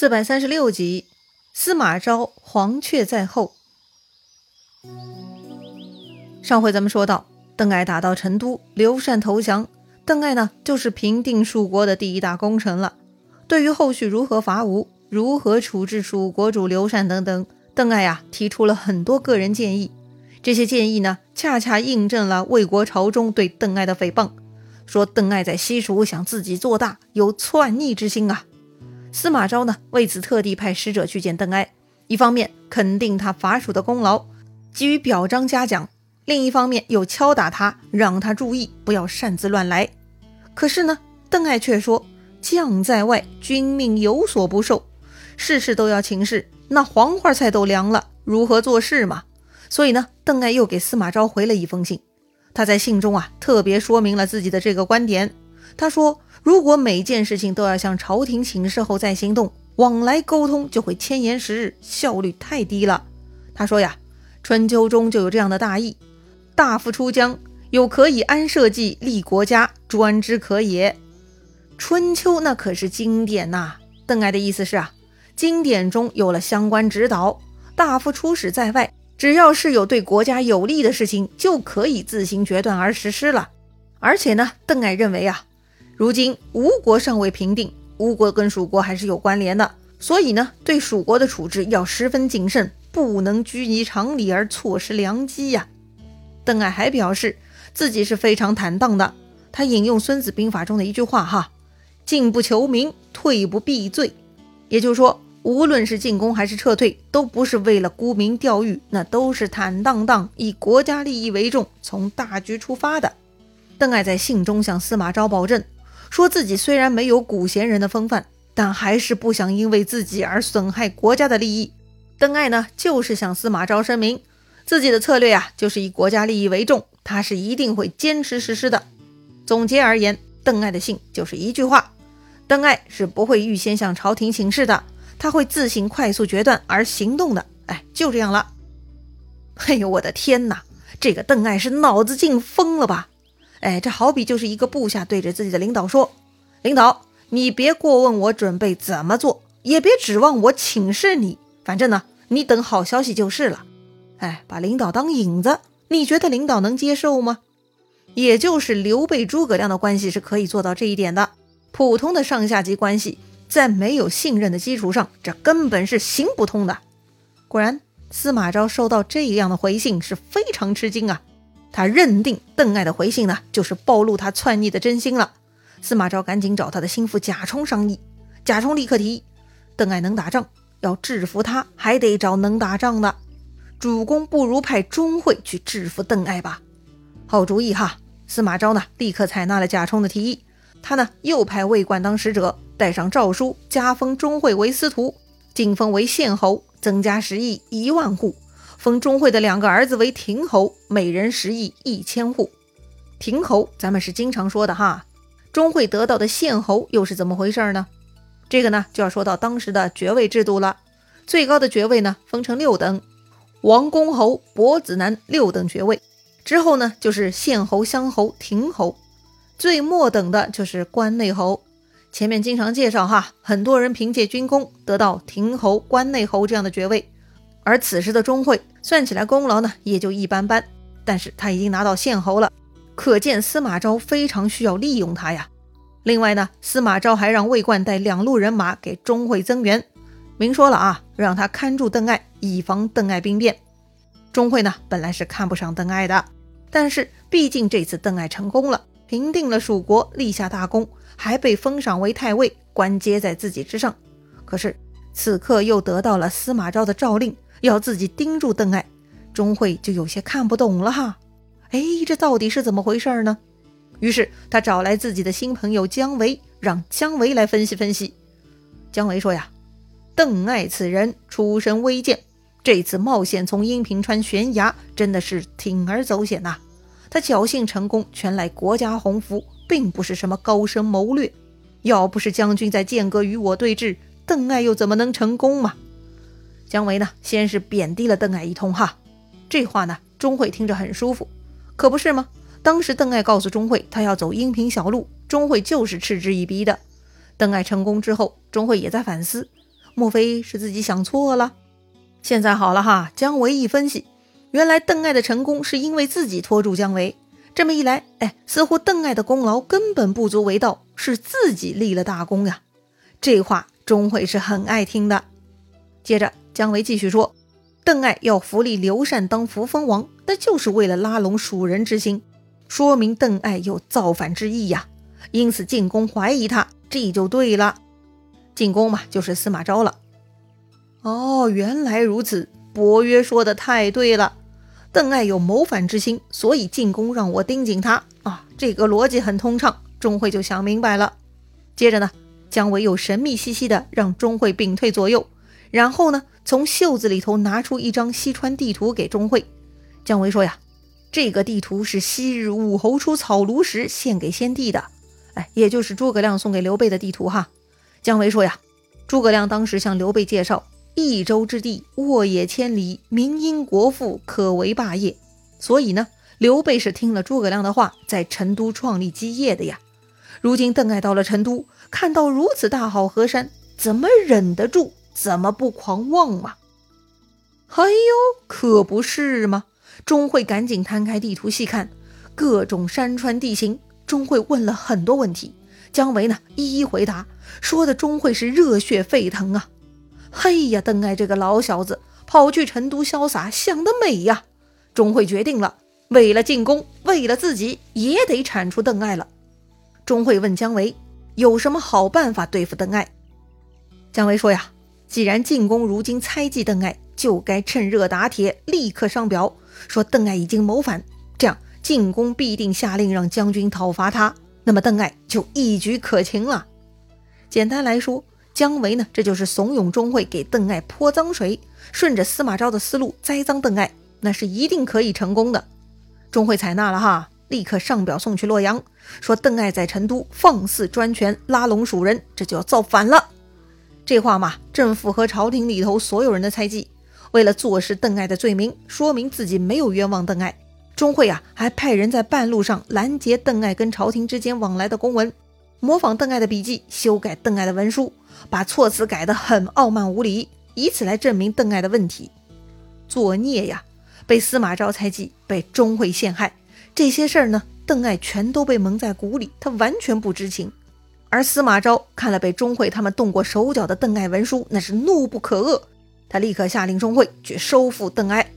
四百三十六集，司马昭黄雀在后。上回咱们说到，邓艾打到成都，刘禅投降，邓艾呢就是平定蜀国的第一大功臣了。对于后续如何伐吴、如何处置蜀国主刘禅等等，邓艾呀提出了很多个人建议。这些建议呢，恰恰印证了魏国朝中对邓艾的诽谤，说邓艾在西蜀想自己做大，有篡逆之心啊。司马昭呢，为此特地派使者去见邓艾，一方面肯定他伐蜀的功劳，给予表彰嘉奖；另一方面又敲打他，让他注意不要擅自乱来。可是呢，邓艾却说：“将在外，君命有所不受，事事都要请示，那黄花菜都凉了，如何做事嘛？”所以呢，邓艾又给司马昭回了一封信，他在信中啊，特别说明了自己的这个观点。他说。如果每件事情都要向朝廷请示后再行动，往来沟通就会迁延时日，效率太低了。他说呀，春秋中就有这样的大义：大夫出疆，有可以安社稷、立国家，专之可也。春秋那可是经典呐。邓艾的意思是啊，经典中有了相关指导，大夫出使在外，只要是有对国家有利的事情，就可以自行决断而实施了。而且呢，邓艾认为啊。如今吴国尚未平定，吴国跟蜀国还是有关联的，所以呢，对蜀国的处置要十分谨慎，不能拘泥常理而错失良机呀。邓艾还表示自己是非常坦荡的，他引用《孙子兵法》中的一句话：“哈，进不求名，退不避罪。”也就是说，无论是进攻还是撤退，都不是为了沽名钓誉，那都是坦荡荡，以国家利益为重，从大局出发的。邓艾在信中向司马昭保证。说自己虽然没有古贤人的风范，但还是不想因为自己而损害国家的利益。邓艾呢，就是向司马昭声明自己的策略呀，就是以国家利益为重，他是一定会坚持实施的。总结而言，邓艾的信就是一句话：邓艾是不会预先向朝廷请示的，他会自行快速决断而行动的。哎，就这样了。哎呦，我的天哪，这个邓艾是脑子进疯了吧？哎，这好比就是一个部下对着自己的领导说：“领导，你别过问我准备怎么做，也别指望我请示你，反正呢，你等好消息就是了。”哎，把领导当影子，你觉得领导能接受吗？也就是刘备、诸葛亮的关系是可以做到这一点的。普通的上下级关系，在没有信任的基础上，这根本是行不通的。果然，司马昭收到这样的回信是非常吃惊啊。他认定邓艾的回信呢，就是暴露他篡逆的真心了。司马昭赶紧找他的心腹贾充商议。贾充立刻提议：邓艾能打仗，要制服他，还得找能打仗的。主公不如派钟会去制服邓艾吧。好主意哈！司马昭呢，立刻采纳了贾充的提议。他呢，又派魏冠当使者，带上诏书，加封钟会为司徒，晋封为县侯，增加食邑一万户。封钟会的两个儿子为亭侯，每人食邑一千户。亭侯咱们是经常说的哈，钟会得到的县侯又是怎么回事呢？这个呢就要说到当时的爵位制度了。最高的爵位呢分成六等，王公侯、伯子男六等爵位。之后呢就是县侯、乡侯、亭侯，最末等的就是关内侯。前面经常介绍哈，很多人凭借军功得到亭侯、关内侯这样的爵位。而此时的钟会算起来功劳呢，也就一般般，但是他已经拿到县侯了，可见司马昭非常需要利用他呀。另外呢，司马昭还让魏冠带两路人马给钟会增援，明说了啊，让他看住邓艾，以防邓艾兵变。钟会呢，本来是看不上邓艾的，但是毕竟这次邓艾成功了，平定了蜀国，立下大功，还被封赏为太尉，官阶在自己之上。可是此刻又得到了司马昭的诏令。要自己盯住邓艾，钟会就有些看不懂了哈。哎，这到底是怎么回事呢？于是他找来自己的新朋友姜维，让姜维来分析分析。姜维说呀：“邓艾此人出身微贱，这次冒险从阴平川悬崖，真的是铤而走险呐。他侥幸成功，全赖国家鸿福，并不是什么高深谋略。要不是将军在剑阁与我对峙，邓艾又怎么能成功嘛？”姜维呢，先是贬低了邓艾一通哈，这话呢，钟会听着很舒服，可不是吗？当时邓艾告诉钟会，他要走阴平小路，钟会就是嗤之以鼻的。邓艾成功之后，钟会也在反思，莫非是自己想错了？现在好了哈，姜维一分析，原来邓艾的成功是因为自己拖住姜维。这么一来，哎，似乎邓艾的功劳根本不足为道，是自己立了大功呀。这话钟会是很爱听的。接着，姜维继续说，邓艾要扶立刘禅当扶风王，那就是为了拉拢蜀人之心，说明邓艾有造反之意呀。因此进宫怀疑他，这就对了。进宫嘛，就是司马昭了。哦，原来如此，伯约说的太对了。邓艾有谋反之心，所以进宫让我盯紧他啊！这个逻辑很通畅，钟会就想明白了。接着呢，姜维又神秘兮兮的让钟会屏退左右，然后呢，从袖子里头拿出一张西川地图给钟会。姜维说呀：“这个地图是昔日武侯出草庐时献给先帝的，哎，也就是诸葛亮送给刘备的地图哈。”姜维说呀：“诸葛亮当时向刘备介绍。”益州之地，沃野千里，民因国富，可为霸业。所以呢，刘备是听了诸葛亮的话，在成都创立基业的呀。如今邓艾到了成都，看到如此大好河山，怎么忍得住？怎么不狂妄嘛？哎呦，可不是吗？钟会赶紧摊开地图细看，各种山川地形。钟会问了很多问题，姜维呢一一回答，说的钟会是热血沸腾啊。嘿呀，邓艾这个老小子跑去成都潇洒，想得美呀！钟会决定了，为了进攻，为了自己，也得铲除邓艾了。钟会问姜维有什么好办法对付邓艾。姜维说呀，既然进攻如今猜忌邓艾，就该趁热打铁，立刻上表说邓艾已经谋反，这样进攻必定下令让将军讨伐他，那么邓艾就一举可擒了。简单来说。姜维呢，这就是怂恿钟会给邓艾泼脏水，顺着司马昭的思路栽赃邓艾，那是一定可以成功的。钟会采纳了哈，立刻上表送去洛阳，说邓艾在成都放肆专权，拉拢蜀人，这就要造反了。这话嘛，正符合朝廷里头所有人的猜忌。为了坐实邓艾的罪名，说明自己没有冤枉邓艾，钟会啊，还派人在半路上拦截邓艾跟朝廷之间往来的公文，模仿邓艾的笔记，修改邓艾的文书。把措辞改得很傲慢无礼，以此来证明邓艾的问题。作孽呀！被司马昭猜忌，被钟会陷害，这些事儿呢，邓艾全都被蒙在鼓里，他完全不知情。而司马昭看了被钟会他们动过手脚的邓艾文书，那是怒不可遏，他立刻下令钟会去收复邓艾。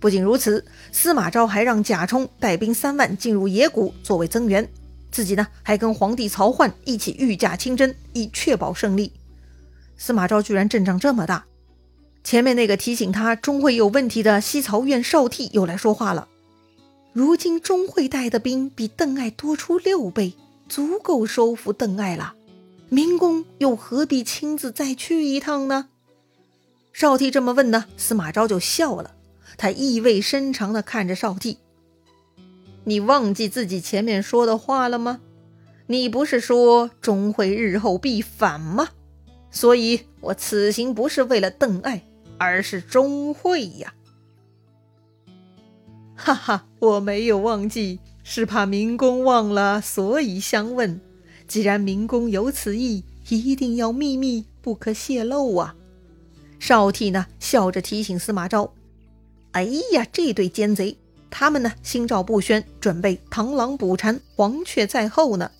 不仅如此，司马昭还让贾充带兵三万进入野谷作为增援，自己呢还跟皇帝曹奂一起御驾亲征，以确保胜利。司马昭居然阵仗这么大，前面那个提醒他钟会有问题的西曹院少替又来说话了。如今钟会带的兵比邓艾多出六倍，足够收服邓艾了。明公又何必亲自再去一趟呢？少帝这么问呢，司马昭就笑了，他意味深长地看着少帝：“你忘记自己前面说的话了吗？你不是说钟会日后必反吗？”所以，我此行不是为了邓艾，而是钟会呀！哈哈，我没有忘记，是怕明公忘了，所以相问。既然明公有此意，一定要秘密，不可泄露啊！少替呢，笑着提醒司马昭：“哎呀，这对奸贼，他们呢，心照不宣，准备螳螂捕蝉，黄雀在后呢。”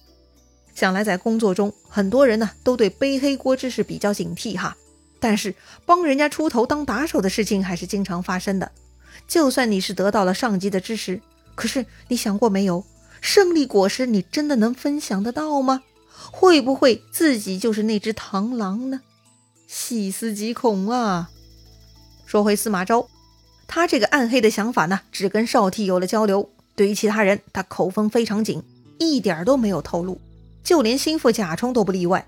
想来，在工作中，很多人呢都对背黑锅之事比较警惕哈。但是帮人家出头当打手的事情还是经常发生的。就算你是得到了上级的支持，可是你想过没有，胜利果实你真的能分享得到吗？会不会自己就是那只螳螂呢？细思极恐啊！说回司马昭，他这个暗黑的想法呢，只跟少替有了交流，对于其他人，他口风非常紧，一点都没有透露。就连心腹贾充都不例外。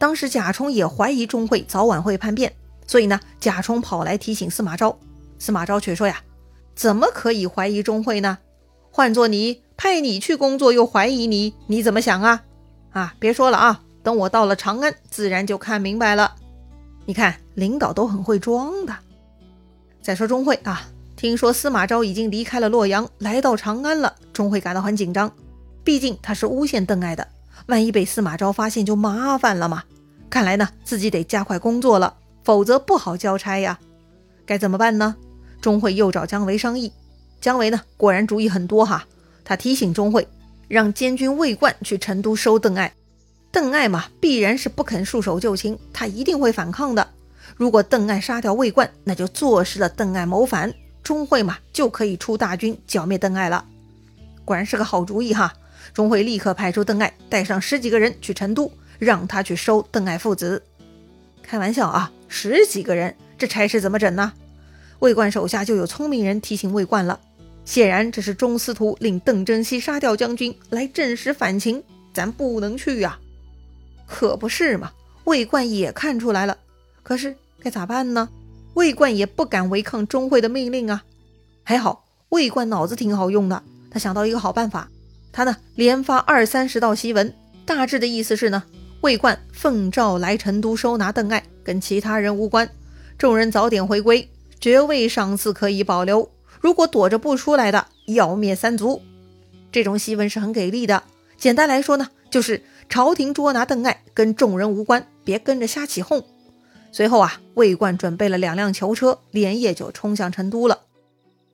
当时贾充也怀疑钟会早晚会叛变，所以呢，贾充跑来提醒司马昭。司马昭却说呀：“怎么可以怀疑钟会呢？换做你派你去工作又怀疑你，你怎么想啊？啊，别说了啊，等我到了长安，自然就看明白了。你看，领导都很会装的。再说钟会啊，听说司马昭已经离开了洛阳，来到长安了，钟会感到很紧张，毕竟他是诬陷邓艾的。”万一被司马昭发现就麻烦了嘛！看来呢，自己得加快工作了，否则不好交差呀。该怎么办呢？钟会又找姜维商议。姜维呢，果然主意很多哈。他提醒钟会，让监军魏冠去成都收邓艾。邓艾嘛，必然是不肯束手就擒，他一定会反抗的。如果邓艾杀掉魏冠，那就坐实了邓艾谋反，钟会嘛就可以出大军剿灭邓艾了。果然是个好主意哈！钟会立刻派出邓艾，带上十几个人去成都，让他去收邓艾父子。开玩笑啊，十几个人，这差事怎么整呢？魏冠手下就有聪明人提醒魏冠了，显然这是钟司徒令邓征西杀掉将军来证实反情，咱不能去呀。可不是嘛，魏冠也看出来了，可是该咋办呢？魏冠也不敢违抗钟会的命令啊。还好魏冠脑子挺好用的。他想到一个好办法，他呢连发二三十道檄文，大致的意思是呢，魏冠奉诏来成都收拿邓艾，跟其他人无关，众人早点回归，爵位赏赐可以保留，如果躲着不出来的，要灭三族。这种檄文是很给力的，简单来说呢，就是朝廷捉拿邓艾跟众人无关，别跟着瞎起哄。随后啊，魏冠准备了两辆囚车，连夜就冲向成都了。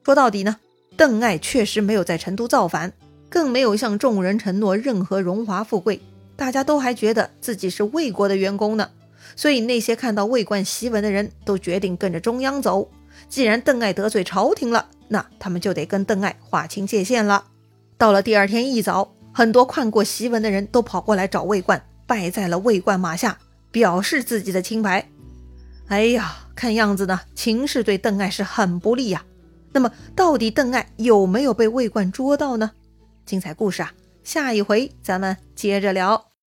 说到底呢。邓艾确实没有在成都造反，更没有向众人承诺任何荣华富贵，大家都还觉得自己是魏国的员工呢。所以那些看到魏冠檄文的人都决定跟着中央走。既然邓艾得罪朝廷了，那他们就得跟邓艾划清界限了。到了第二天一早，很多看过檄文的人都跑过来找魏冠，拜在了魏冠马下，表示自己的清白。哎呀，看样子呢，情势对邓艾是很不利呀。那么，到底邓艾有没有被魏冠捉到呢？精彩故事啊，下一回咱们接着聊。